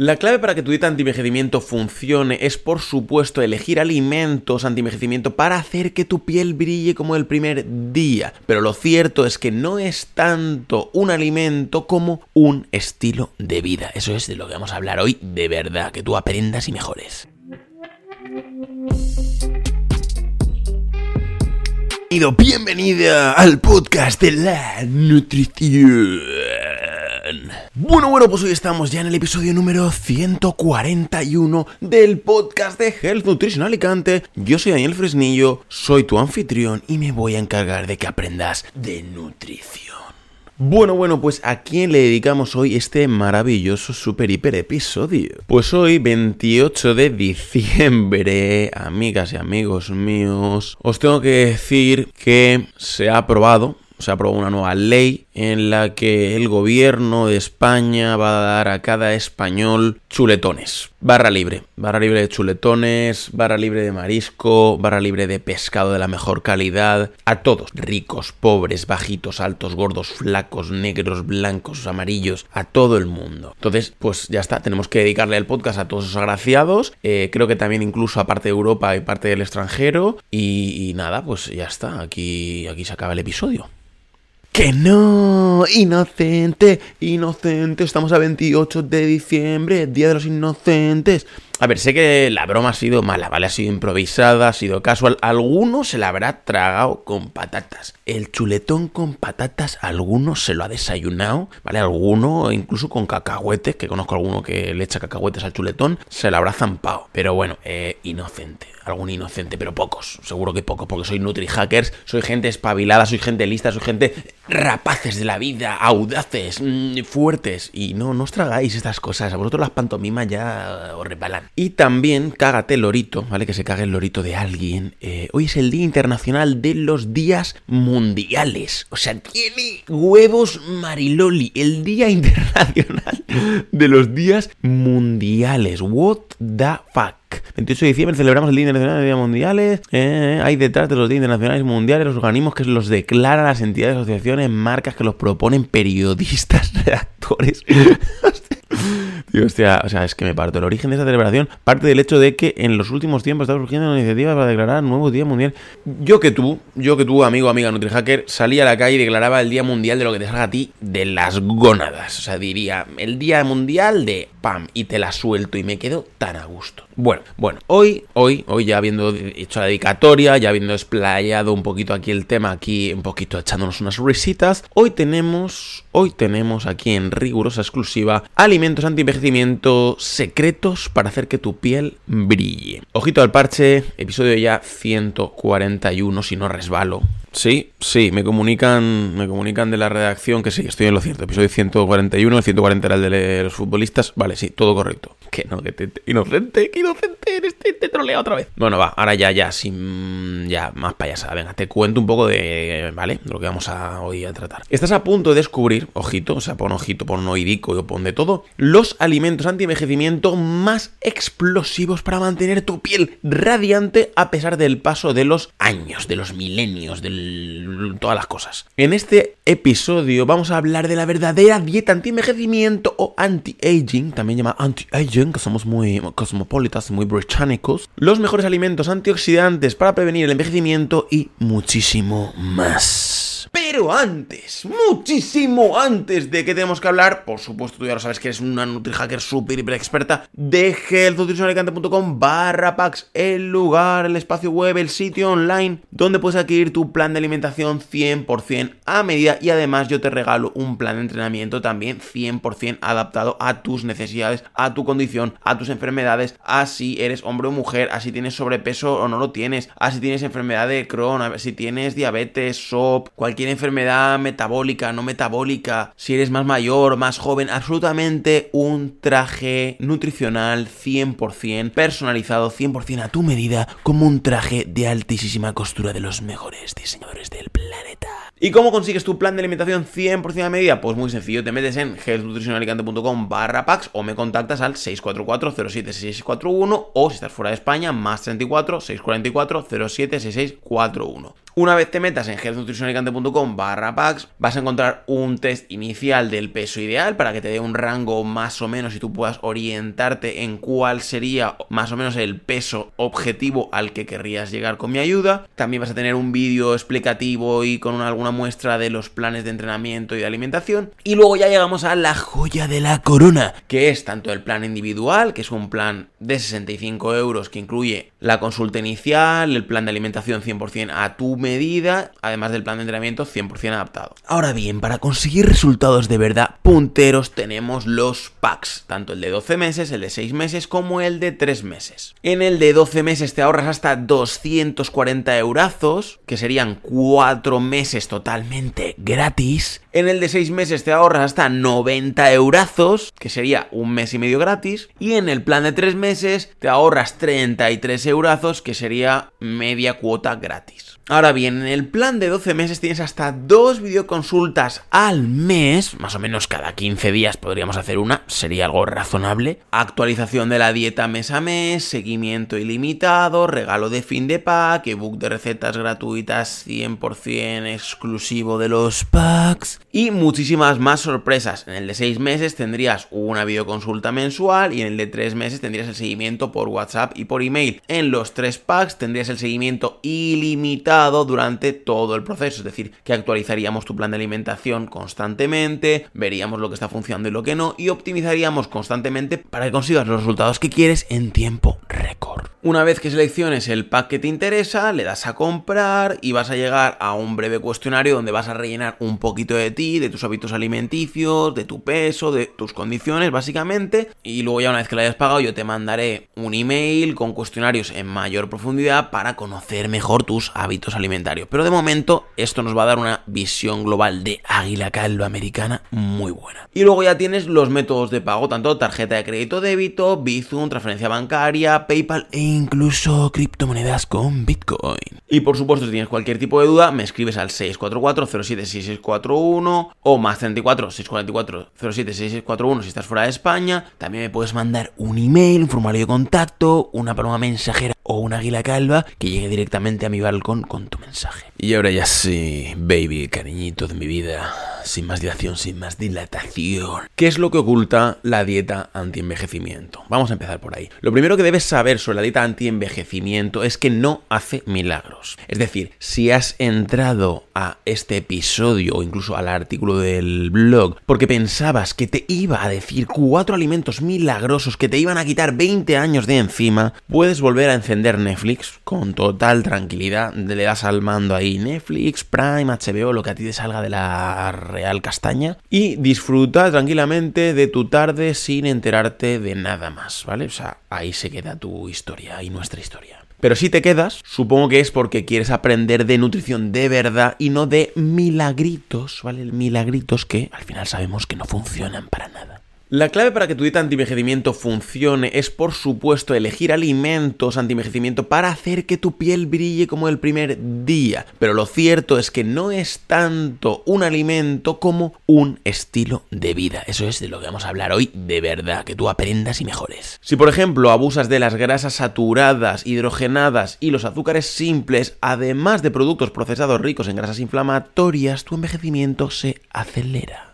La clave para que tu dieta anti-envejecimiento funcione es, por supuesto, elegir alimentos anti-envejecimiento para hacer que tu piel brille como el primer día. Pero lo cierto es que no es tanto un alimento como un estilo de vida. Eso es de lo que vamos a hablar hoy de verdad, que tú aprendas y mejores. Bienvenida al podcast de la nutrición. Bueno, bueno, pues hoy estamos ya en el episodio número 141 del podcast de Health Nutrition Alicante. Yo soy Daniel Fresnillo, soy tu anfitrión y me voy a encargar de que aprendas de nutrición. Bueno, bueno, pues ¿a quién le dedicamos hoy este maravilloso super hiper episodio? Pues hoy, 28 de diciembre, amigas y amigos míos, os tengo que decir que se ha aprobado se aprobó una nueva ley en la que el gobierno de España va a dar a cada español chuletones. Barra libre. Barra libre de chuletones, barra libre de marisco, barra libre de pescado de la mejor calidad. A todos. Ricos, pobres, bajitos, altos, gordos, flacos, negros, blancos, amarillos. A todo el mundo. Entonces, pues ya está. Tenemos que dedicarle el podcast a todos esos agraciados. Eh, creo que también incluso a parte de Europa y parte del extranjero. Y, y nada, pues ya está. Aquí, aquí se acaba el episodio. Que no, inocente, inocente, estamos a 28 de diciembre, Día de los Inocentes. A ver, sé que la broma ha sido mala, ¿vale? Ha sido improvisada, ha sido casual. Alguno se la habrá tragado con patatas. El chuletón con patatas, alguno se lo ha desayunado, ¿vale? Alguno, incluso con cacahuetes, que conozco alguno que le echa cacahuetes al chuletón, se lo habrá zampado. Pero bueno, eh, inocente. Algún inocente, pero pocos. Seguro que pocos, porque soy nutri-hackers, soy gente espabilada, soy gente lista, soy gente rapaces de la vida, audaces, mm, fuertes. Y no, no os tragáis estas cosas. A vosotros las pantomimas ya os repalan. Y también cágate lorito, ¿vale? Que se cague el lorito de alguien. Eh, hoy es el Día Internacional de los Días Mundiales. O sea, tiene huevos Mariloli. El Día Internacional de los Días Mundiales. What the fuck? 28 de diciembre celebramos el Día Internacional de los Días Mundiales. Eh, hay detrás de los Días Internacionales Mundiales los organismos que los declaran, las entidades, asociaciones, marcas que los proponen, periodistas, redactores. Tío, hostia, o sea, es que me parto. El origen de esta celebración parte del hecho de que en los últimos tiempos está surgiendo una iniciativa para declarar nuevo Día Mundial. Yo que tú, yo que tú, amigo, amiga NutriHacker, salía a la calle y declaraba el Día Mundial de lo que te salga a ti de las gónadas. O sea, diría, el Día Mundial de pam, y te la suelto y me quedo tan a gusto. Bueno, bueno, hoy, hoy, hoy ya habiendo hecho la dedicatoria, ya habiendo explayado un poquito aquí el tema, aquí un poquito echándonos unas risitas, hoy tenemos, hoy tenemos aquí en rigurosa exclusiva alimentos secretos para hacer que tu piel brille. Ojito al parche, episodio ya 141, si no resbalo. Sí, sí, me comunican, me comunican de la redacción que sí, estoy en lo cierto. Episodio 141, el 140 era el de los futbolistas. Vale, sí, todo correcto. Que no, que te, inocente, que inocente, eres, te, trolea otra vez. Bueno, va, ahora ya, ya, sin ya más payasada. Venga, te cuento un poco de, ¿vale? De lo que vamos a hoy a tratar. Estás a punto de descubrir, ojito, o sea, pon ojito, pon oidico y pon de todo, los alimentos anti-envejecimiento más explosivos para mantener tu piel radiante a pesar del paso de los años, de los milenios, del todas las cosas. En este episodio vamos a hablar de la verdadera dieta anti-envejecimiento o anti-aging, también llama anti-aging, que somos muy cosmopolitas muy británicos, los mejores alimentos antioxidantes para prevenir el envejecimiento y muchísimo más. Pero antes, muchísimo antes de que tenemos que hablar, por supuesto tú ya lo sabes que eres una NutriHacker súper hiper experta, de healthnutritionalicante.com barra packs, el lugar, el espacio web, el sitio online, donde puedes adquirir tu plan de alimentación 100% a medida y además yo te regalo un plan de entrenamiento también 100% adaptado a tus necesidades, a tu condición, a tus enfermedades, a si eres hombre o mujer, a si tienes sobrepeso o no lo tienes, a si tienes enfermedad de Crohn, a si tienes diabetes, SOP, cualquier enfermedad metabólica, no metabólica, si eres más mayor, más joven, absolutamente un traje nutricional 100% personalizado, 100% a tu medida, como un traje de altísima costura de los mejores diseñadores del planeta. ¿Y cómo consigues tu plan de alimentación 100% a medida? Pues muy sencillo, te metes en healthnutritionalicante.com barra packs o me contactas al 644-076641 o si estás fuera de España, más 34 644 076641. Una vez te metas en healthnutritionalicante.com barra packs, vas a encontrar un test inicial del peso ideal para que te dé un rango más o menos y tú puedas orientarte en cuál sería más o menos el peso objetivo al que querrías llegar con mi ayuda. También vas a tener un vídeo explicativo y con alguna muestra de los planes de entrenamiento y de alimentación. Y luego ya llegamos a la joya de la corona, que es tanto el plan individual, que es un plan de 65 euros que incluye la consulta inicial, el plan de alimentación 100% a tu medida, además del plan de entrenamiento 100% adaptado. Ahora bien, para conseguir resultados de verdad punteros tenemos los packs, tanto el de 12 meses, el de 6 meses como el de 3 meses. En el de 12 meses te ahorras hasta 240 eurazos, que serían 4 meses totalmente gratis. En el de 6 meses te ahorras hasta 90 eurazos, que sería un mes y medio gratis. Y en el plan de 3 meses te ahorras 33 eurazos, que sería media cuota gratis. Ahora bien, en el plan de 12 meses tienes hasta dos videoconsultas al mes, más o menos cada 15 días podríamos hacer una, sería algo razonable. Actualización de la dieta mes a mes, seguimiento ilimitado, regalo de fin de pack, ebook de recetas gratuitas 100% exclusivo de los packs y muchísimas más sorpresas. En el de 6 meses tendrías una videoconsulta mensual y en el de 3 meses tendrías el seguimiento por WhatsApp y por email. En los 3 packs tendrías el seguimiento ilimitado durante todo el proceso, es decir, que actualizaríamos tu plan de alimentación constantemente, veríamos lo que está funcionando y lo que no, y optimizaríamos constantemente para que consigas los resultados que quieres en tiempo récord. Una vez que selecciones el pack que te interesa, le das a comprar y vas a llegar a un breve cuestionario donde vas a rellenar un poquito de ti, de tus hábitos alimenticios, de tu peso, de tus condiciones, básicamente. Y luego ya una vez que lo hayas pagado, yo te mandaré un email con cuestionarios en mayor profundidad para conocer mejor tus hábitos alimentarios. Pero de momento, esto nos va a dar una visión global de águila calva americana muy buena. Y luego ya tienes los métodos de pago, tanto tarjeta de crédito débito, Bizum, transferencia bancaria, PayPal e incluso criptomonedas con Bitcoin. Y por supuesto, si tienes cualquier tipo de duda, me escribes al 644-076641 o más 34 644-076641 si estás fuera de España. También me puedes mandar un email, un formulario de contacto, una paloma mensajera o una águila calva que llegue directamente a mi balcón con tu mensaje. Y ahora ya sí, baby, cariñito de mi vida, sin más dilación, sin más dilatación. ¿Qué es lo que oculta la dieta anti-envejecimiento? Vamos a empezar por ahí. Lo primero que debes saber sobre la dieta anti-envejecimiento es que no hace milagros. Es decir, si has entrado a este episodio o incluso al artículo del blog porque pensabas que te iba a decir cuatro alimentos milagrosos que te iban a quitar 20 años de encima, puedes volver a encender Netflix con total tranquilidad. Le das al mando ahí Netflix, Prime, HBO, lo que a ti te salga de la real castaña y disfruta tranquilamente de tu tarde sin enterarte de nada más, ¿vale? O sea, ahí se queda tu historia y nuestra historia. Pero si te quedas, supongo que es porque quieres aprender de nutrición de verdad y no de milagritos, ¿vale? Milagritos que al final sabemos que no funcionan para nada. La clave para que tu dieta anti-envejecimiento funcione es, por supuesto, elegir alimentos anti-envejecimiento para hacer que tu piel brille como el primer día. Pero lo cierto es que no es tanto un alimento como un estilo de vida. Eso es de lo que vamos a hablar hoy de verdad, que tú aprendas y mejores. Si, por ejemplo, abusas de las grasas saturadas, hidrogenadas y los azúcares simples, además de productos procesados ricos en grasas inflamatorias, tu envejecimiento se acelera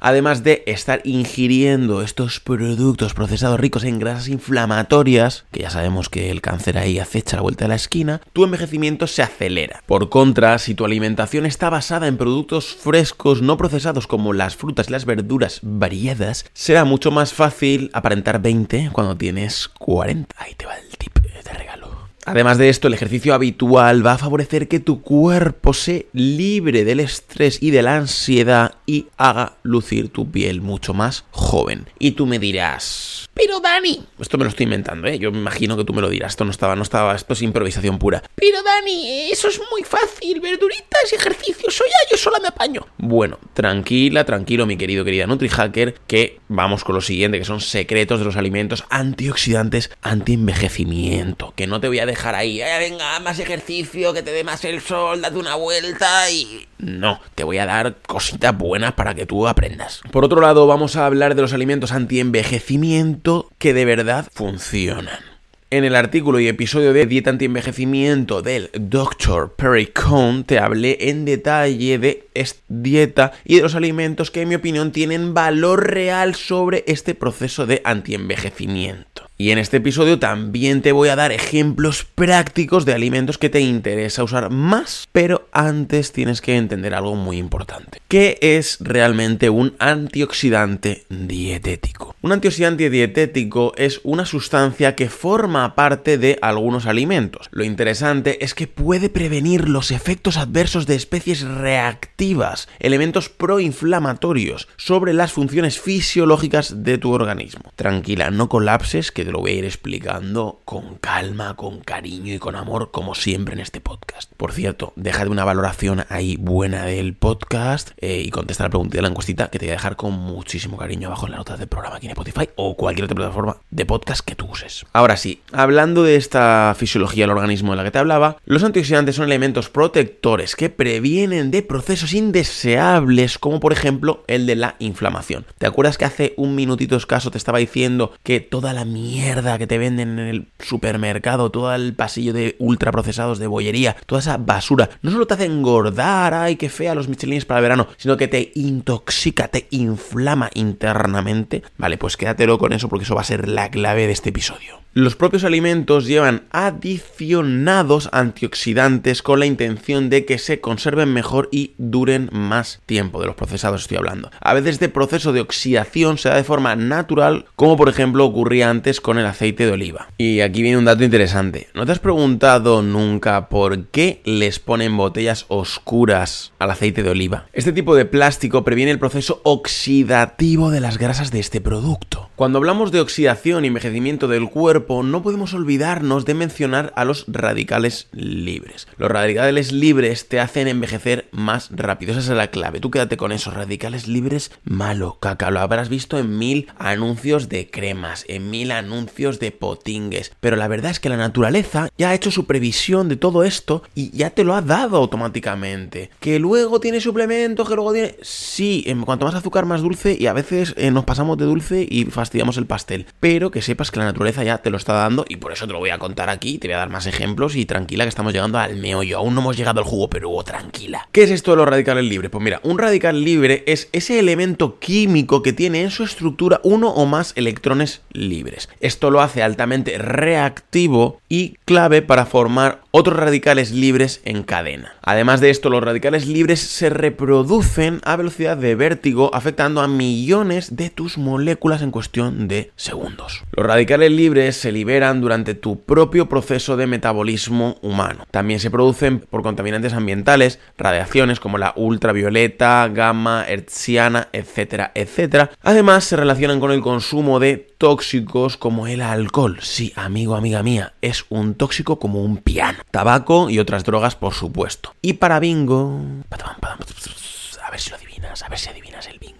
además de estar ingiriendo estos productos procesados ricos en grasas inflamatorias, que ya sabemos que el cáncer ahí acecha la vuelta de la esquina, tu envejecimiento se acelera. Por contra, si tu alimentación está basada en productos frescos no procesados como las frutas y las verduras variadas, será mucho más fácil aparentar 20 cuando tienes 40. Ahí te va el tip de regalo. Además de esto, el ejercicio habitual va a favorecer que tu cuerpo se libre del estrés y de la ansiedad y haga lucir tu piel mucho más joven. Y tú me dirás, pero Dani, esto me lo estoy inventando, ¿eh? Yo me imagino que tú me lo dirás. Esto no estaba, no estaba, esto es improvisación pura. Pero Dani, eso es muy fácil. Verduritas ejercicio. Soy ya, yo sola me apaño. Bueno, tranquila, tranquilo, mi querido, querida NutriHacker, que vamos con lo siguiente, que son secretos de los alimentos antioxidantes anti-envejecimiento. Que no te voy a dejar ahí, eh, venga, más ejercicio, que te dé más el sol, date una vuelta y... No, te voy a dar cositas buenas para que tú aprendas. Por otro lado, vamos a hablar de los alimentos anti-envejecimiento que de verdad funcionan. En el artículo y episodio de Dieta Anti-Envejecimiento del Dr. Perry Cohn te hablé en detalle de dieta y de los alimentos que en mi opinión tienen valor real sobre este proceso de anti-envejecimiento. Y en este episodio también te voy a dar ejemplos prácticos de alimentos que te interesa usar más, pero antes tienes que entender algo muy importante. ¿Qué es realmente un antioxidante dietético? Un antioxidante dietético es una sustancia que forma parte de algunos alimentos. Lo interesante es que puede prevenir los efectos adversos de especies reactivas, elementos proinflamatorios, sobre las funciones fisiológicas de tu organismo. Tranquila, no colapses, que te lo voy a ir explicando con calma, con cariño y con amor, como siempre en este podcast. Por cierto, deja de una valoración ahí buena del podcast eh, y contesta la pregunta de la encuestita que te voy a dejar con muchísimo cariño abajo en las notas del programa aquí en Spotify o cualquier otra plataforma de podcast que tú uses. Ahora sí, hablando de esta fisiología del organismo de la que te hablaba, los antioxidantes son elementos protectores que previenen de procesos indeseables como por ejemplo el de la inflamación. ¿Te acuerdas que hace un minutito escaso te estaba diciendo que toda la mierda que te venden en el supermercado, todo el pasillo de ultraprocesados de bollería, toda esa basura, no solo te hace engordar, ay, qué fea los michelines para el verano, sino que te intoxica, te inflama internamente. Vale, pues quédatelo con eso porque eso va a ser la clave de este episodio. Los propios alimentos llevan adicionados antioxidantes con la intención de que se conserven mejor y duren más tiempo. De los procesados estoy hablando. A veces este proceso de oxidación se da de forma natural, como por ejemplo ocurría antes con el aceite de oliva. Y aquí viene un dato interesante. ¿No te has preguntado nunca por qué les ponen botellas oscuras al aceite de oliva? Este tipo de plástico previene el proceso oxidativo de las grasas de este producto. Cuando hablamos de oxidación y envejecimiento del cuerpo, no podemos olvidarnos de mencionar a los radicales libres. Los radicales libres te hacen envejecer más rápido, esa es la clave. Tú quédate con esos radicales libres, malo, caca. Lo habrás visto en mil anuncios de cremas, en mil anuncios de potingues. Pero la verdad es que la naturaleza ya ha hecho su previsión de todo esto y ya te lo ha dado automáticamente. Que luego tiene suplementos, que luego tiene... Sí, en cuanto más azúcar, más dulce y a veces eh, nos pasamos de dulce y fastidiamos el pastel. Pero que sepas que la naturaleza ya te lo está dando y por eso te lo voy a contar aquí, te voy a dar más ejemplos y tranquila que estamos llegando al meollo, aún no hemos llegado al jugo, pero oh, tranquila. ¿Qué es esto de los radicales libres? Pues mira, un radical libre es ese elemento químico que tiene en su estructura uno o más electrones libres. Esto lo hace altamente reactivo y clave para formar otros radicales libres en cadena. Además de esto, los radicales libres se reproducen a velocidad de vértigo, afectando a millones de tus moléculas en cuestión de segundos. Los radicales libres se liberan durante tu propio proceso de metabolismo humano. También se producen por contaminantes ambientales, radiaciones como la ultravioleta, gamma, hertziana, etcétera, etcétera. Además, se relacionan con el consumo de tóxicos como el alcohol. Sí, amigo, amiga mía, es un tóxico como un piano. Tabaco y otras drogas, por supuesto. Y para bingo... A ver si lo adivinas, a ver si adivinas el bingo.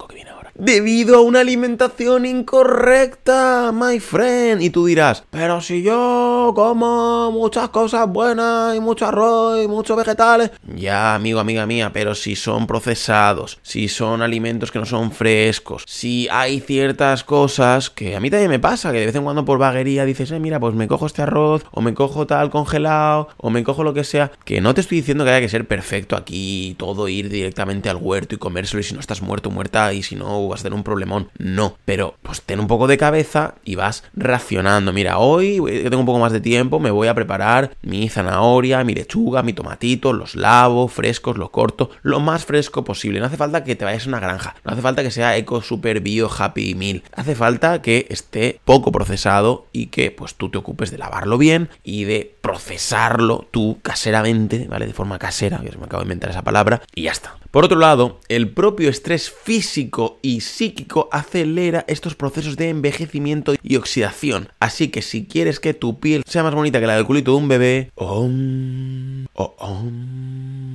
Debido a una alimentación incorrecta, my friend. Y tú dirás, pero si yo como muchas cosas buenas y mucho arroz y muchos vegetales. Ya, amigo, amiga mía, pero si son procesados, si son alimentos que no son frescos, si hay ciertas cosas que a mí también me pasa, que de vez en cuando por vaguería dices, eh, mira, pues me cojo este arroz, o me cojo tal congelado, o me cojo lo que sea. Que no te estoy diciendo que haya que ser perfecto aquí, todo ir directamente al huerto y comérselo y si no estás muerto, muerta y si no vas a tener un problemón. No, pero pues ten un poco de cabeza y vas racionando. Mira, hoy que tengo un poco más de tiempo, me voy a preparar mi zanahoria, mi lechuga, mi tomatito, los lavo, frescos, los corto, lo más fresco posible. No hace falta que te vayas a una granja, no hace falta que sea eco, super, bio, happy meal. Hace falta que esté poco procesado y que pues tú te ocupes de lavarlo bien y de procesarlo tú caseramente, ¿vale? De forma casera, que me acabo de inventar esa palabra, y ya está. Por otro lado, el propio estrés físico y psíquico acelera estos procesos de envejecimiento y oxidación. Así que si quieres que tu piel sea más bonita que la del culito de un bebé, om, oh, om.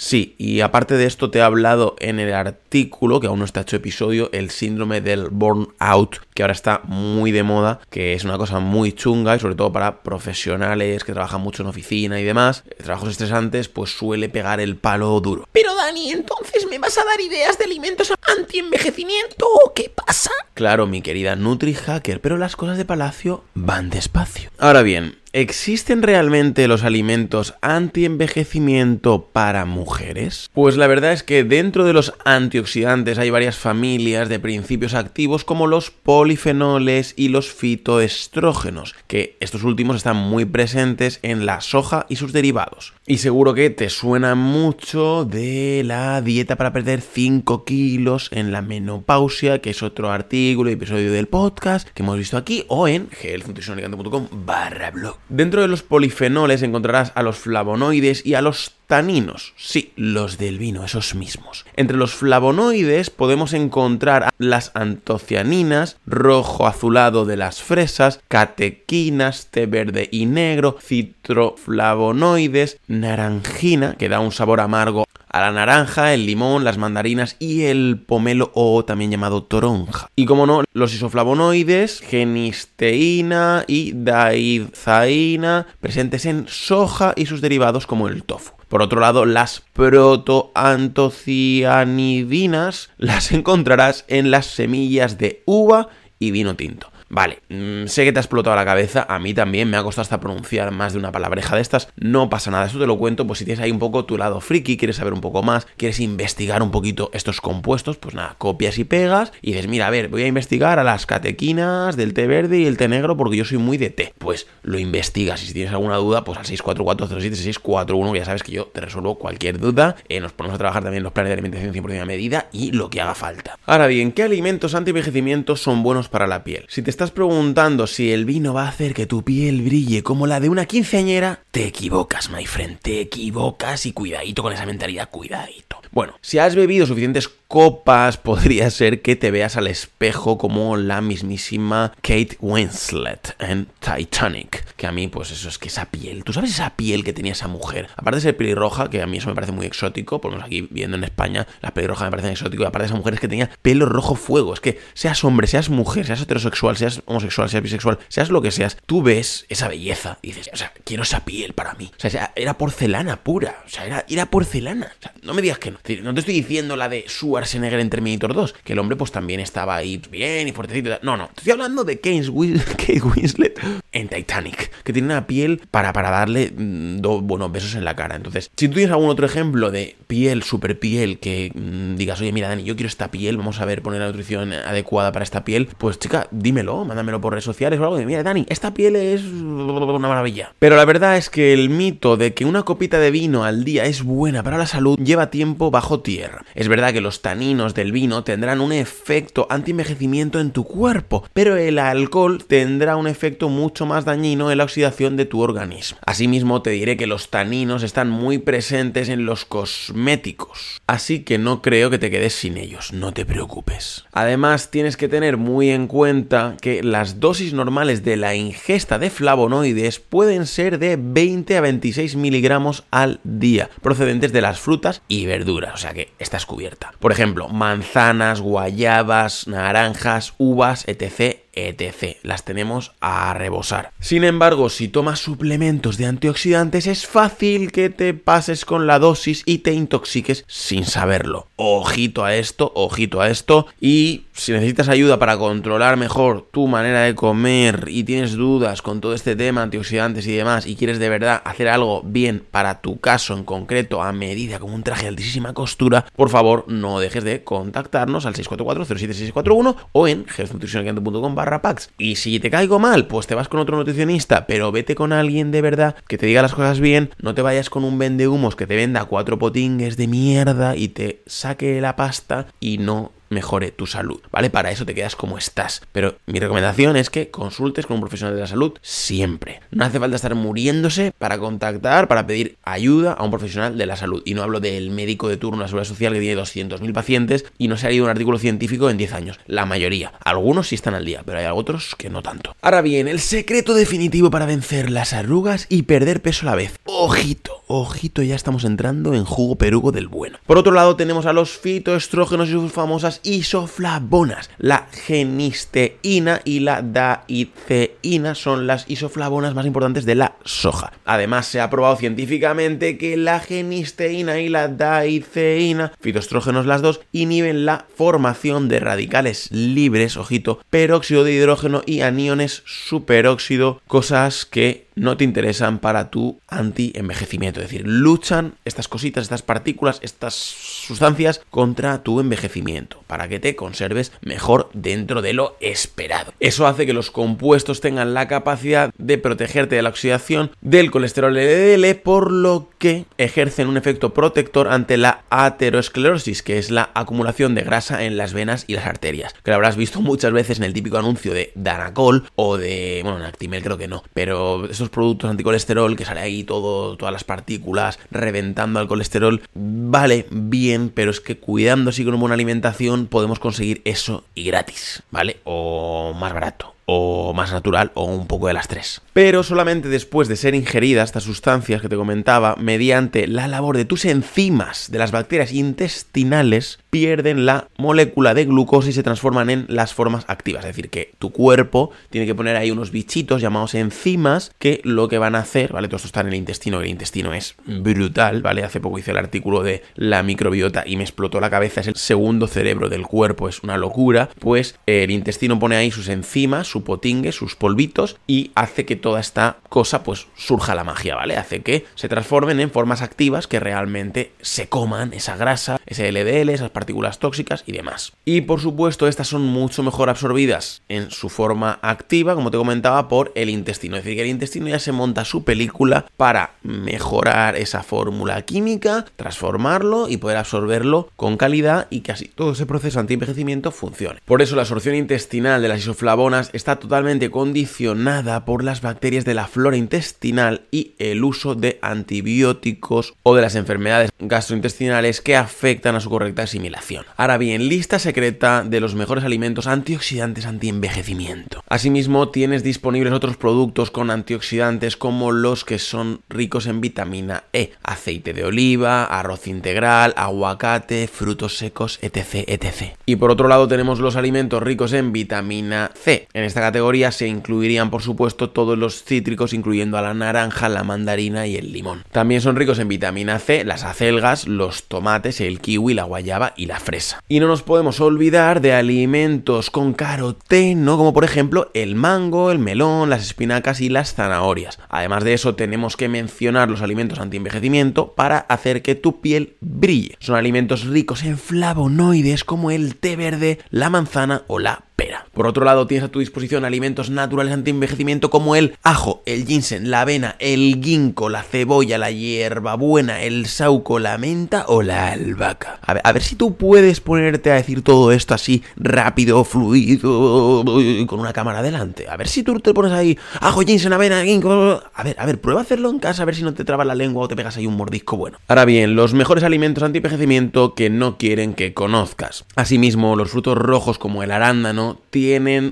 Sí, y aparte de esto te he hablado en el artículo que aún no está hecho episodio, el síndrome del burnout, que ahora está muy de moda, que es una cosa muy chunga y sobre todo para profesionales que trabajan mucho en oficina y demás, eh, trabajos estresantes, pues suele pegar el palo duro. Pero Dani, entonces me vas a dar ideas de alimentos anti-envejecimiento o qué pasa? Claro, mi querida Nutri Hacker, pero las cosas de Palacio van despacio. Ahora bien, ¿Existen realmente los alimentos anti-envejecimiento para mujeres? Pues la verdad es que dentro de los antioxidantes hay varias familias de principios activos como los polifenoles y los fitoestrógenos, que estos últimos están muy presentes en la soja y sus derivados. Y seguro que te suena mucho de la dieta para perder 5 kilos en la menopausia, que es otro artículo y episodio del podcast que hemos visto aquí, o en healthnutritionalicante.com barra blog. Dentro de los polifenoles encontrarás a los flavonoides y a los taninos. Sí, los del vino, esos mismos. Entre los flavonoides podemos encontrar las antocianinas, rojo azulado de las fresas, catequinas, té verde y negro, citroflavonoides, naranjina, que da un sabor amargo a la naranja, el limón, las mandarinas y el pomelo o también llamado toronja. Y como no, los isoflavonoides, genisteína y daidzaína presentes en soja y sus derivados como el tofu. Por otro lado, las protoantocianidinas las encontrarás en las semillas de uva y vino tinto. Vale, mm, sé que te ha explotado la cabeza, a mí también me ha costado hasta pronunciar más de una palabreja de estas, no pasa nada, eso te lo cuento, pues si tienes ahí un poco tu lado friki, quieres saber un poco más, quieres investigar un poquito estos compuestos, pues nada, copias y pegas y dices, mira, a ver, voy a investigar a las catequinas del té verde y el té negro porque yo soy muy de té. Pues lo investigas y si tienes alguna duda, pues al 644-07-641, que ya sabes que yo te resuelvo cualquier duda, eh, nos ponemos a trabajar también los planes de alimentación 100% a medida y lo que haga falta. Ahora bien, ¿qué alimentos anti-envejecimiento son buenos para la piel? Si te estás preguntando si el vino va a hacer que tu piel brille como la de una quinceañera, te equivocas, my friend, te equivocas y cuidadito con esa mentalidad, cuidadito. Bueno, si has bebido suficientes copas, podría ser que te veas al espejo como la mismísima Kate Winslet en Titanic. Que a mí, pues eso es que esa piel, ¿tú sabes esa piel que tenía esa mujer? Aparte de ser pelirroja, que a mí eso me parece muy exótico, por lo menos aquí viendo en España, las pelirrojas me parecen exótico, y aparte de esa mujer es que tenía pelo rojo fuego. Es que seas hombre, seas mujer, seas heterosexual, seas homosexual, seas bisexual, seas lo que seas, tú ves esa belleza y dices, o sea, quiero esa piel para mí. O sea, era porcelana pura, o sea, era, era porcelana. No me digas que no. No te estoy diciendo la de Schwarzenegger en Terminator 2, que el hombre pues también estaba ahí bien y fuertecito. No, no, estoy hablando de Kate Winslet en Titanic, que tiene una piel para, para darle mm, dos buenos besos en la cara. Entonces, si tú tienes algún otro ejemplo de piel, super piel, que mm, digas, oye, mira, Dani, yo quiero esta piel, vamos a ver, poner la nutrición adecuada para esta piel, pues chica, dímelo, mándamelo por redes sociales o algo de, mira, Dani, esta piel es una maravilla. Pero la verdad es que el mito de que una copita de vino al día es buena para la salud lleva tiempo bajo tierra. Es verdad que los taninos del vino tendrán un efecto anti-envejecimiento en tu cuerpo, pero el alcohol tendrá un efecto mucho más dañino en la oxidación de tu organismo. Asimismo, te diré que los taninos están muy presentes en los cosméticos, así que no creo que te quedes sin ellos, no te preocupes. Además, tienes que tener muy en cuenta que las dosis normales de la ingesta de flavonoides pueden ser de 20 a 26 miligramos al día, procedentes de las frutas y verduras, o sea que estás cubierta. Por ejemplo, manzanas, guayabas, naranjas, uvas, etc etc. Las tenemos a rebosar. Sin embargo, si tomas suplementos de antioxidantes es fácil que te pases con la dosis y te intoxiques sin saberlo. Ojito a esto, ojito a esto y si necesitas ayuda para controlar mejor tu manera de comer y tienes dudas con todo este tema antioxidantes y demás y quieres de verdad hacer algo bien para tu caso en concreto a medida como un traje de altísima costura, por favor no dejes de contactarnos al 644 o en y si te caigo mal, pues te vas con otro nutricionista, pero vete con alguien de verdad que te diga las cosas bien, no te vayas con un vende humos que te venda cuatro potingues de mierda y te saque la pasta y no mejore tu salud, ¿vale? Para eso te quedas como estás. Pero mi recomendación es que consultes con un profesional de la salud siempre. No hace falta estar muriéndose para contactar, para pedir ayuda a un profesional de la salud. Y no hablo del médico de turno de la seguridad social que tiene 200.000 pacientes y no se ha leído un artículo científico en 10 años. La mayoría. Algunos sí están al día, pero hay otros que no tanto. Ahora bien, el secreto definitivo para vencer las arrugas y perder peso a la vez. Ojito ojito, ya estamos entrando en jugo perugo del bueno. Por otro lado, tenemos a los fitoestrógenos y sus famosas isoflavonas. La genisteína y la daiceína son las isoflavonas más importantes de la soja. Además, se ha probado científicamente que la genisteína y la daiceína, fitoestrógenos las dos, inhiben la formación de radicales libres, ojito, peróxido de hidrógeno y aniones superóxido, cosas que no te interesan para tu anti-envejecimiento. Es decir, luchan estas cositas, estas partículas, estas sustancias contra tu envejecimiento, para que te conserves mejor dentro de lo esperado. Eso hace que los compuestos tengan la capacidad de protegerte de la oxidación del colesterol LDL, por lo que ejercen un efecto protector ante la aterosclerosis, que es la acumulación de grasa en las venas y las arterias, que lo habrás visto muchas veces en el típico anuncio de Danacol o de, bueno, en Actimel creo que no, pero esos productos anticolesterol que sale ahí todo, todas las partículas reventando al colesterol, vale bien, pero es que cuidando así con una buena alimentación podemos conseguir eso y gratis, ¿vale? O más barato o más natural o un poco de las tres. Pero solamente después de ser ingeridas estas sustancias que te comentaba, mediante la labor de tus enzimas de las bacterias intestinales, pierden la molécula de glucosa y se transforman en las formas activas. Es decir, que tu cuerpo tiene que poner ahí unos bichitos llamados enzimas que lo que van a hacer, ¿vale? Todo esto está en el intestino, el intestino es brutal, ¿vale? Hace poco hice el artículo de la microbiota y me explotó la cabeza, es el segundo cerebro del cuerpo, es una locura. Pues el intestino pone ahí sus enzimas, su potingue, sus polvitos y hace que toda esta cosa pues surja la magia, ¿vale? Hace que se transformen en formas activas que realmente se coman esa grasa, ese LDL, esas partículas tóxicas y demás. Y por supuesto estas son mucho mejor absorbidas en su forma activa, como te comentaba, por el intestino. Es decir, que el intestino ya se monta su película para mejorar esa fórmula química, transformarlo y poder absorberlo con calidad y que así todo ese proceso anti-envejecimiento funcione. Por eso la absorción intestinal de las isoflavonas está totalmente condicionada por las bacterias de la flora intestinal y el uso de antibióticos o de las enfermedades gastrointestinales que afectan a su correcta asimilación. Ahora bien, lista secreta de los mejores alimentos antioxidantes anti-envejecimiento. Asimismo, tienes disponibles otros productos con antioxidantes como los que son ricos en vitamina E, aceite de oliva, arroz integral, aguacate, frutos secos, etc, etc. Y por otro lado tenemos los alimentos ricos en vitamina C. esta categoría se incluirían, por supuesto, todos los cítricos, incluyendo a la naranja, la mandarina y el limón. También son ricos en vitamina C, las acelgas, los tomates, el kiwi, la guayaba y la fresa. Y no nos podemos olvidar de alimentos con caroteno, como por ejemplo el mango, el melón, las espinacas y las zanahorias. Además de eso, tenemos que mencionar los alimentos anti-envejecimiento para hacer que tu piel brille. Son alimentos ricos en flavonoides como el té verde, la manzana o la por otro lado, tienes a tu disposición alimentos naturales anti-envejecimiento como el ajo, el ginseng, la avena, el ginkgo, la cebolla, la hierbabuena, el sauco, la menta o la albahaca. A ver, a ver si tú puedes ponerte a decir todo esto así rápido, fluido, con una cámara delante. A ver si tú te pones ahí ajo, ginseng, avena, ginkgo. A ver, a ver, prueba a hacerlo en casa a ver si no te trabas la lengua o te pegas ahí un mordisco bueno. Ahora bien, los mejores alimentos anti-envejecimiento que no quieren que conozcas. Asimismo, los frutos rojos como el arándano tienen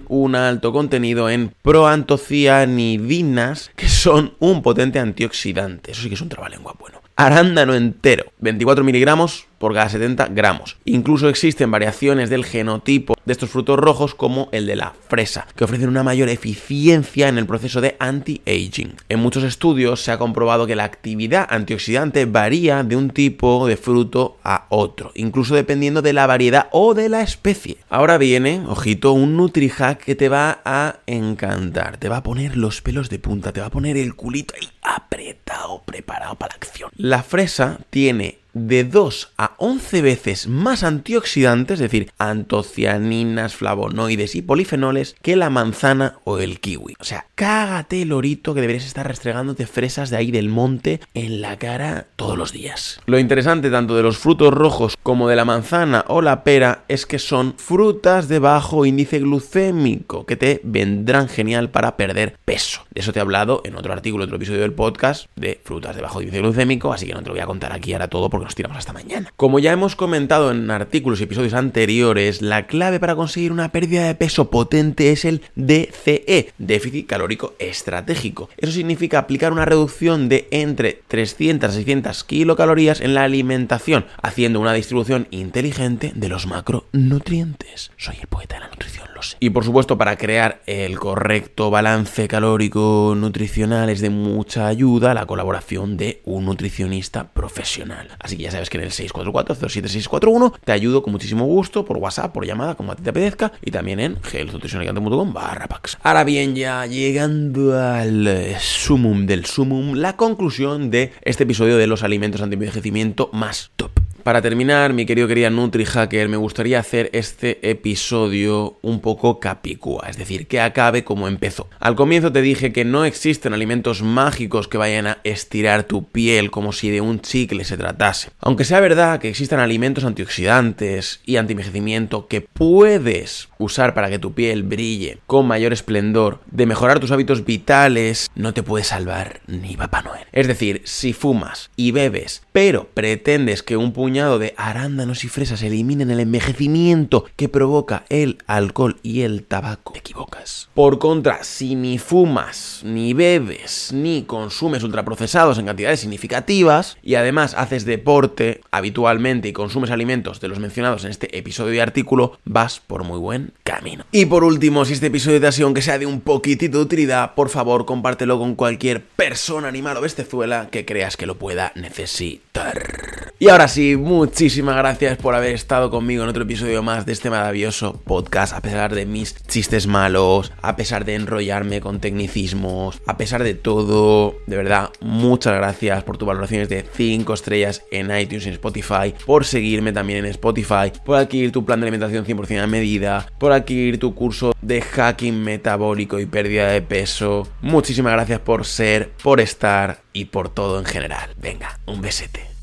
un alto contenido en proantocianidinas, que son un potente antioxidante. Eso sí que es un trabalengua bueno. Arándano entero, 24 miligramos por cada 70 gramos. Incluso existen variaciones del genotipo de estos frutos rojos como el de la fresa, que ofrecen una mayor eficiencia en el proceso de anti-aging. En muchos estudios se ha comprobado que la actividad antioxidante varía de un tipo de fruto a otro, incluso dependiendo de la variedad o de la especie. Ahora viene, ojito, un NutriHack que te va a encantar, te va a poner los pelos de punta, te va a poner el culito ahí apretado, preparado para la acción. La fresa tiene de 2 a 11 veces más antioxidantes, es decir, antocianinas, flavonoides y polifenoles, que la manzana o el kiwi. O sea, cágate el orito que deberías estar restregándote fresas de ahí del monte en la cara todos los días. Lo interesante tanto de los frutos rojos como de la manzana o la pera es que son frutas de bajo índice glucémico que te vendrán genial para perder peso. De eso te he hablado en otro artículo, otro episodio del podcast de frutas de bajo índice glucémico, así que no te lo voy a contar aquí ahora todo porque nos tiramos hasta mañana. Como ya hemos comentado en artículos y episodios anteriores, la clave para conseguir una pérdida de peso potente es el DCE, déficit calórico estratégico. Eso significa aplicar una reducción de entre 300 a 600 kilocalorías en la alimentación, haciendo una distribución inteligente de los macronutrientes. Soy el poeta de la nutrición, Y por supuesto, para crear el correcto balance calórico nutricional es de mucha ayuda la colaboración de un nutricionista profesional. Así que ya sabes que en el 644-07641 te ayudo con muchísimo gusto por WhatsApp, por llamada, como a ti te apetezca, y también en healthnutritionalicante.com barra. Ahora bien, ya llegando al sumum del sumum, la conclusión de este episodio de los alimentos anti-envejecimiento más top. Para terminar, mi querido querida NutriHacker, me gustaría hacer este episodio un poco capicúa, es decir, que acabe como empezó. Al comienzo te dije que no existen alimentos mágicos que vayan a estirar tu piel como si de un chicle se tratase. Aunque sea verdad que existan alimentos antioxidantes y anti-envejecimiento que puedes usar para que tu piel brille con mayor esplendor, de mejorar tus hábitos vitales, no te puede salvar ni Papá Noel. Es decir, si fumas y bebes, pero pretendes que un puño de arándanos y fresas eliminen el envejecimiento que provoca el alcohol y el tabaco, te equivocas. Por contra, si ni fumas, ni bebes, ni consumes ultraprocesados en cantidades significativas, y además haces deporte habitualmente y consumes alimentos de los mencionados en este episodio y artículo, vas por muy buen camino. Y por último, si este episodio te ha sido sea de un poquitito de utilidad, por favor compártelo con cualquier persona, animal o bestezuela que creas que lo pueda necesitar. Y ahora sí, muchísimas gracias por haber estado conmigo en otro episodio más de este maravilloso podcast, a pesar de mis chistes malos, a pesar de enrollarme con tecnicismos, a pesar de todo, de verdad, muchas gracias por tus valoraciones de 5 estrellas en iTunes y Spotify, por seguirme también en Spotify, por adquirir tu plan de alimentación 100% a medida, por adquirir tu curso de hacking metabólico y pérdida de peso. Muchísimas gracias por ser, por estar y por todo en general. Venga, un besete.